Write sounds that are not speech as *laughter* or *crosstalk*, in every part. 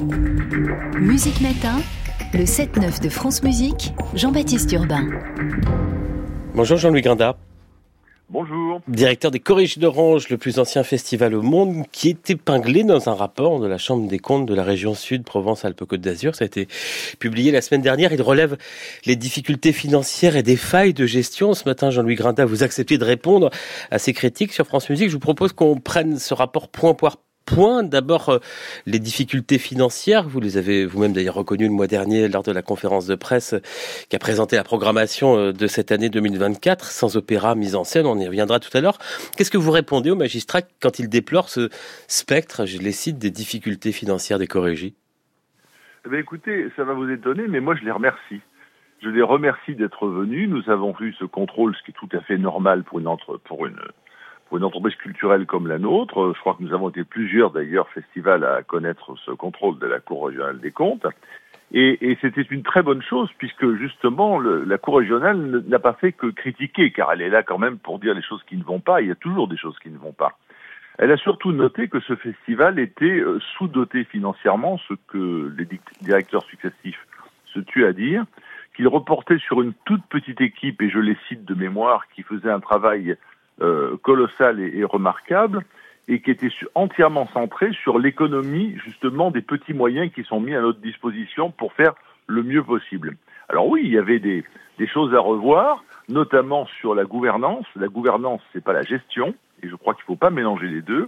Musique Matin, le 7-9 de France Musique, Jean-Baptiste Urbain. Bonjour Jean-Louis Grinda. Bonjour. Directeur des Corriges d'Orange, le plus ancien festival au monde, qui est épinglé dans un rapport de la Chambre des comptes de la région Sud, Provence-Alpes-Côte d'Azur. Ça a été publié la semaine dernière. Il relève les difficultés financières et des failles de gestion. Ce matin, Jean-Louis Grinda, vous acceptez de répondre à ces critiques sur France Musique. Je vous propose qu'on prenne ce rapport point par point. D'abord, euh, les difficultés financières. Vous les avez vous-même d'ailleurs reconnues le mois dernier lors de la conférence de presse qui a présenté la programmation euh, de cette année 2024, sans opéra mise en scène. On y reviendra tout à l'heure. Qu'est-ce que vous répondez aux magistrats quand ils déplorent ce spectre, je les cite, des difficultés financières des corrigies eh Écoutez, ça va vous étonner, mais moi je les remercie. Je les remercie d'être venus. Nous avons vu ce contrôle, ce qui est tout à fait normal pour une, entre, pour une pour une entreprise culturelle comme la nôtre, je crois que nous avons été plusieurs d'ailleurs festivals à connaître ce contrôle de la Cour régionale des comptes. Et, c'était une très bonne chose puisque justement la Cour régionale n'a pas fait que critiquer, car elle est là quand même pour dire les choses qui ne vont pas. Il y a toujours des choses qui ne vont pas. Elle a surtout noté que ce festival était euh, sous-doté financièrement, ce que les directeurs successifs se tuent à dire, qu'il reportait sur une toute petite équipe, et je les cite de mémoire, qui faisait un travail euh, colossal et, et, remarquable et qui était entièrement centré sur l'économie justement des petits moyens qui sont mis à notre disposition pour faire le mieux possible. Alors oui, il y avait des, des choses à revoir, notamment sur la gouvernance. La gouvernance, c'est pas la gestion, et je crois qu'il ne faut pas mélanger les deux.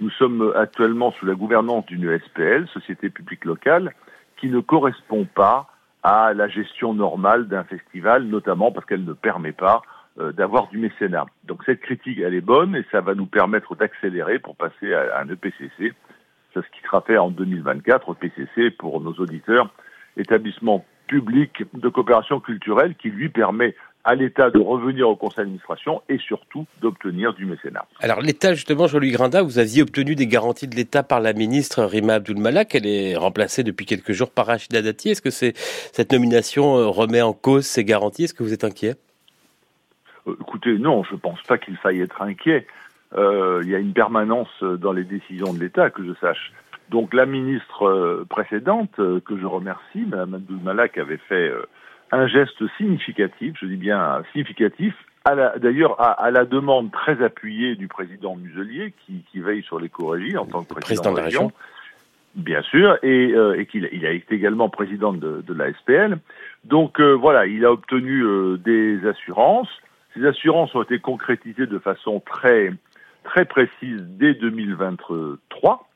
Nous sommes actuellement sous la gouvernance d'une SPL, Société publique locale, qui ne correspond pas à la gestion normale d'un festival, notamment parce qu'elle ne permet pas d'avoir du mécénat. Donc cette critique, elle est bonne et ça va nous permettre d'accélérer pour passer à, un EPCC. C'est ce qui sera fait en 2024, EPCC pour nos auditeurs, établissement public de coopération culturelle qui lui permet à l'État de revenir au conseil d'administration et surtout d'obtenir du mécénat. Alors l'État, justement, Jean-Louis Grinda, vous aviez obtenu des garanties de l'État par la ministre Rima Abdul-Malak. Elle est remplacée depuis quelques jours par Rachida Dati. Est-ce que cette nomination euh, remet en cause ces garanties? Est-ce que vous êtes inquiet? euh, écoutez, non, je ne pense pas qu'il faille être inquiet. Euh, il y a une permanence dans les décisions de l'État, que je sache. Donc la ministre euh, précédente, que je remercie, Mme Abdul Malak, avait fait un geste significatif, je dis bien significatif, d'ailleurs à, la demande très appuyée du président Muselier, qui, qui veille sur l'éco-régie en tant que président, de la région. Bien sûr, et, euh, et qu'il il a été également président de, de la SPL. Donc voilà, il a obtenu des assurances. Ces assurances ont été concrétisées de façon très, très précise dès 2023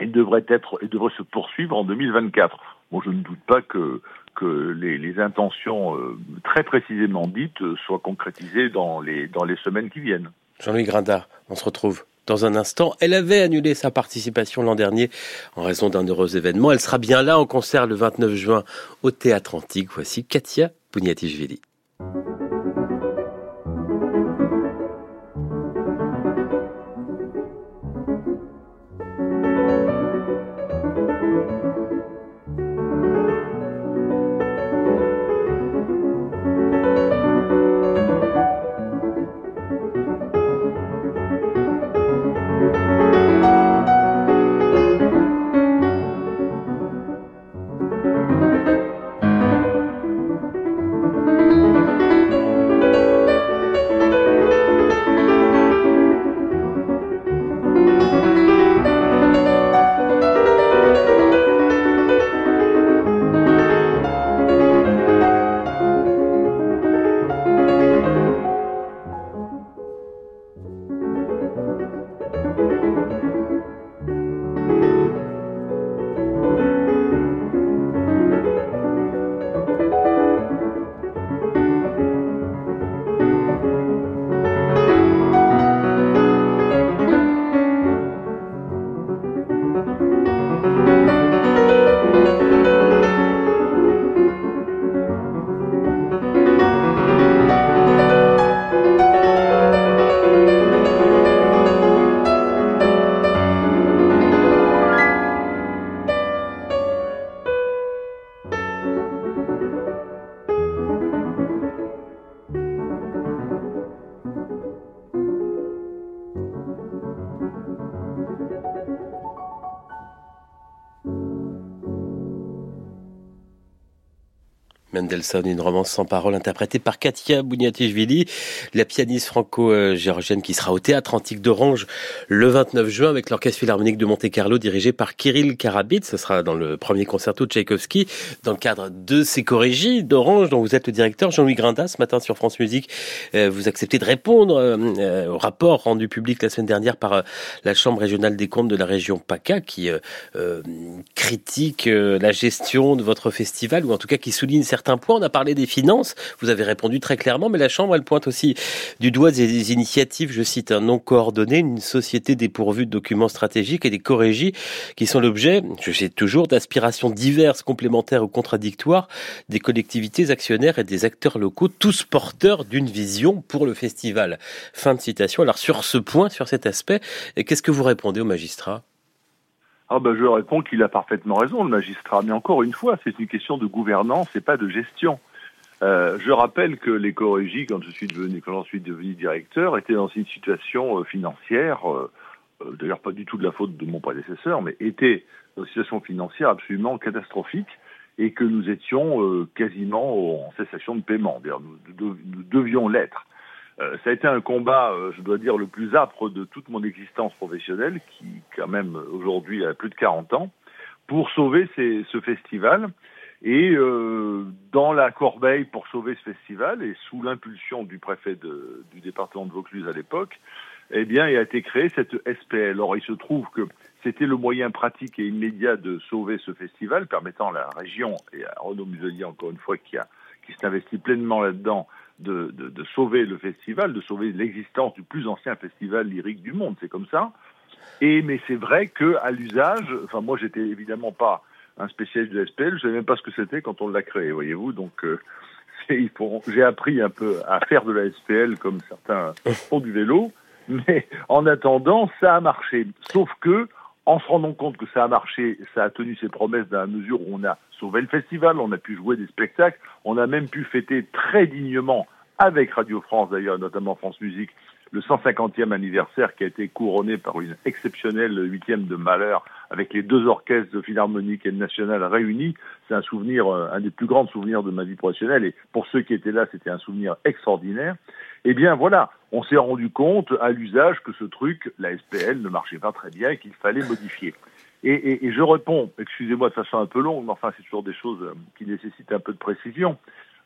et devraient, être, et se poursuivre en 2024. Bon, je ne doute pas que, que les, intentions euh, très précisément dites soient concrétisées dans les, dans les semaines qui viennent. Jean-Louis Grinda, on se retrouve dans un instant. Elle avait annulé sa participation l'an dernier en raison d'un heureux événement. Elle sera bien là en concert le 29 juin au Théâtre Antique. Voici Katia Pugnatichvili. Música Mendelssohn, une romance sans parole interprétée par Katia Bouniatichvili, la pianiste franco-géorgienne qui sera au Théâtre Antique d'Orange le 29 juin avec l'Orchestre Philharmonique de Monte-Carlo dirigé par Kirill Karabit. Ce sera dans le premier concerto de Tchaïkovski dans le cadre de ces chorégies d'Orange dont vous êtes le directeur. Jean-Louis Grindas, ce matin sur France Musique, euh, vous acceptez de répondre euh, au rapport rendu public la semaine dernière par euh, la Chambre régionale des comptes de la région PACA qui critique la gestion de votre festival ou en tout cas qui souligne certains On a parlé des finances. Vous avez répondu très clairement, mais la Chambre, elle pointe aussi du doigt des initiatives, je cite, un non coordonné, une société dépourvue de documents stratégiques et des corrégies qui sont l'objet, je cite toujours, d'aspirations diverses, complémentaires ou contradictoires des collectivités actionnaires et des acteurs locaux, tous porteurs d'une vision pour le festival. Fin de citation. Alors sur ce point, sur cet aspect, qu'est-ce que vous répondez au magistrat? Ah ben je réponds qu'il a parfaitement raison, le magistrat. Mais encore une fois, c'est une question de gouvernance et pas de gestion. Euh, je rappelle que les Corégies, quand je suis devenu, quand j'en suis devenu directeur, étaient dans une situation euh, financière, euh, d'ailleurs pas du tout de la faute de mon prédécesseur, mais étaient dans une situation financière absolument catastrophique et que nous étions quasiment en cessation de paiement. Nous, nous devions l'être. Euh, ça a été un combat, euh, je dois dire, le plus âpre de toute mon existence professionnelle, qui quand même aujourd'hui a plus de 40 ans, pour sauver ces, ce festival. Et euh, dans la corbeille pour sauver ce festival, et sous l'impulsion du préfet de, du département de Vaucluse à l'époque, eh bien, il a été créé cette SPL. Or, il se trouve que c'était le moyen pratique et immédiat de sauver ce festival, permettant à la région, et à Renaud Muselier, encore une fois, qui, a, qui pleinement là-dedans, de, de, de, sauver le festival, de sauver l'existence du plus ancien festival lyrique du monde, c'est comme ça. Et mais c'est vrai que à l'usage, enfin moi j'étais évidemment pas un spécialiste de SPL, je savais même pas ce que c'était quand on l'a créé, voyez-vous. Donc euh, *laughs* j'ai appris un peu à faire de la SPL comme certains font du vélo, mais en attendant ça a marché. Sauf que en se rendant compte que ça a marché, ça a tenu ses promesses dans la mesure où on a sauvé le festival, on a pu jouer des spectacles, on a même pu fêter très dignement avec Radio France d'ailleurs, notamment France Musique, le 150e anniversaire qui a été couronné par une exceptionnelle huitième de malheur avec les deux orchestres de philharmonique et de nationale réunis. C'est un souvenir, euh, un des plus grands souvenirs de ma vie professionnelle et pour ceux qui étaient là, c'était un souvenir extraordinaire. Eh bien voilà, on s'est rendu compte à l'usage que ce truc, la SPL, ne marchait pas très bien et qu'il fallait modifier. Et, et, et je réponds, excusez-moi de façon un peu longue, mais enfin c'est toujours des choses euh, qui nécessitent un peu de précision.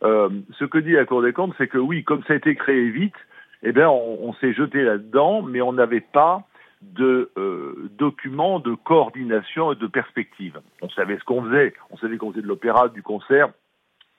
Euh, ce que dit la Cour des comptes, c'est que oui, comme ça a été créé vite, eh bien, on, s'est jeté là-dedans, mais on n'avait pas de euh, documents de coordination et de perspective. On savait ce qu'on faisait, on savait qu'on faisait de l'opéra, du concert,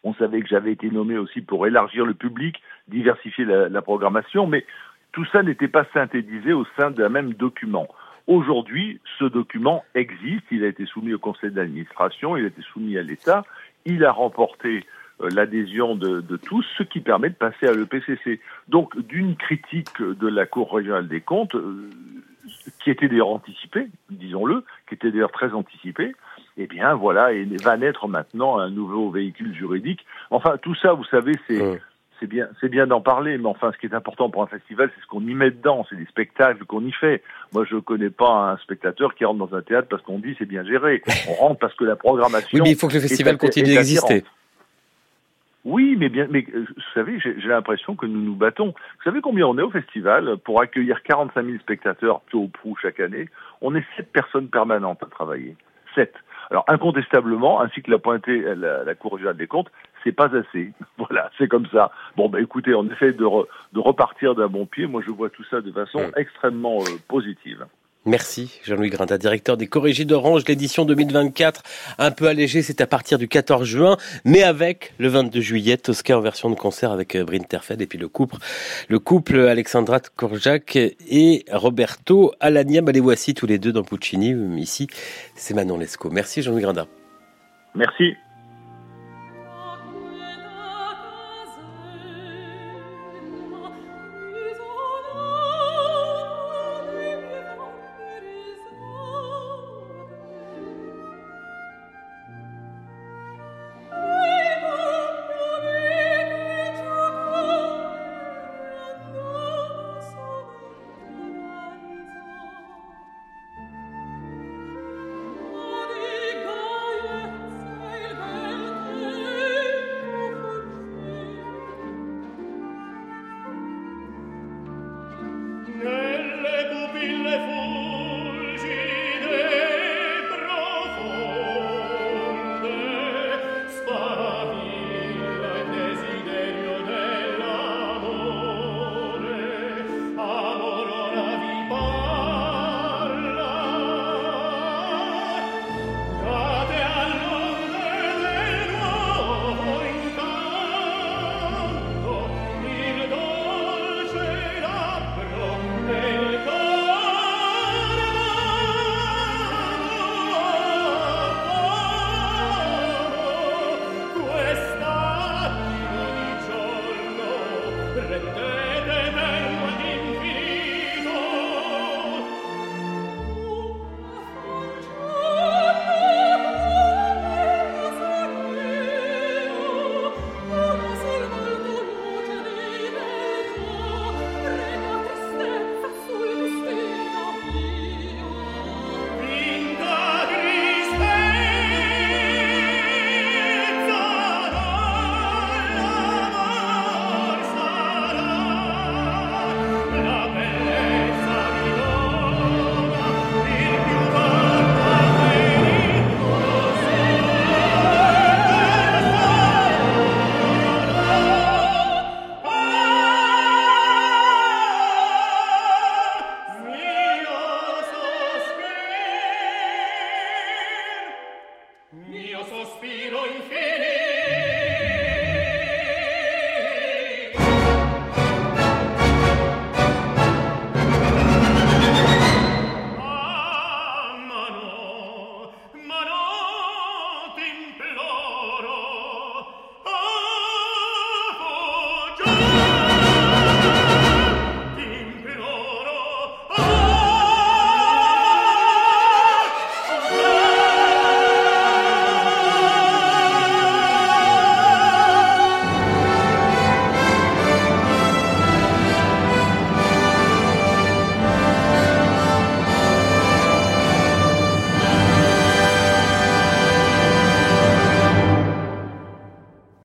on savait que j'avais été nommé aussi pour élargir le public, diversifier la, programmation, mais tout ça n'était pas synthétisé au sein d'un même document. Aujourd'hui, ce document existe, il a été soumis au conseil d'administration, il a été soumis à l'État, il a remporté euh, l'adhésion de, de, tous, ce qui permet de passer à l'EPCC. Donc, d'une critique de la Cour régionale des comptes, euh, qui était d'ailleurs anticipée, disons-le, qui était d'ailleurs très anticipée, eh bien voilà, et va naître maintenant un nouveau véhicule juridique. Enfin, tout ça, vous savez, c'est c'est bien, c'est bien d'en parler, mais enfin, ce qui est important pour un festival, c'est ce qu'on y met dedans, c'est les spectacles qu'on y fait. Moi, je connais pas un spectateur qui rentre dans un théâtre parce qu'on dit c'est bien géré. On rentre parce que la programmation. Oui, mais il faut que le festival continue d'exister. Oui, mais bien, mais euh, vous savez, j'ai l'impression que nous nous battons. Vous savez combien on est au festival pour accueillir 45 000 spectateurs ou prou chaque année? On est sept personnes permanentes à travailler. Sept. Alors incontestablement, ainsi que l'a pointé la, la Cour régionale des comptes, c'est pas assez. *laughs* Voilà, c'est comme ça. Bon, bah écoutez, on essaie de, de repartir d'un bon pied. Moi, je vois tout ça de façon extrêmement euh, positive. Merci Jean-Louis Grinda, directeur des Corrigés d'Orange. L'édition 2024, un peu allégée, c'est à partir du 14 juin, mais avec le 22 juillet, Tosca en version de concert avec euh, Bryn Terfed et puis le couple, le couple Alexandra Korjak et Roberto Alagna. Bah, les voici tous les deux dans Puccini. Ici, c'est Manon Lescaut. Merci Jean-Louis Grinda. Merci. giro in fene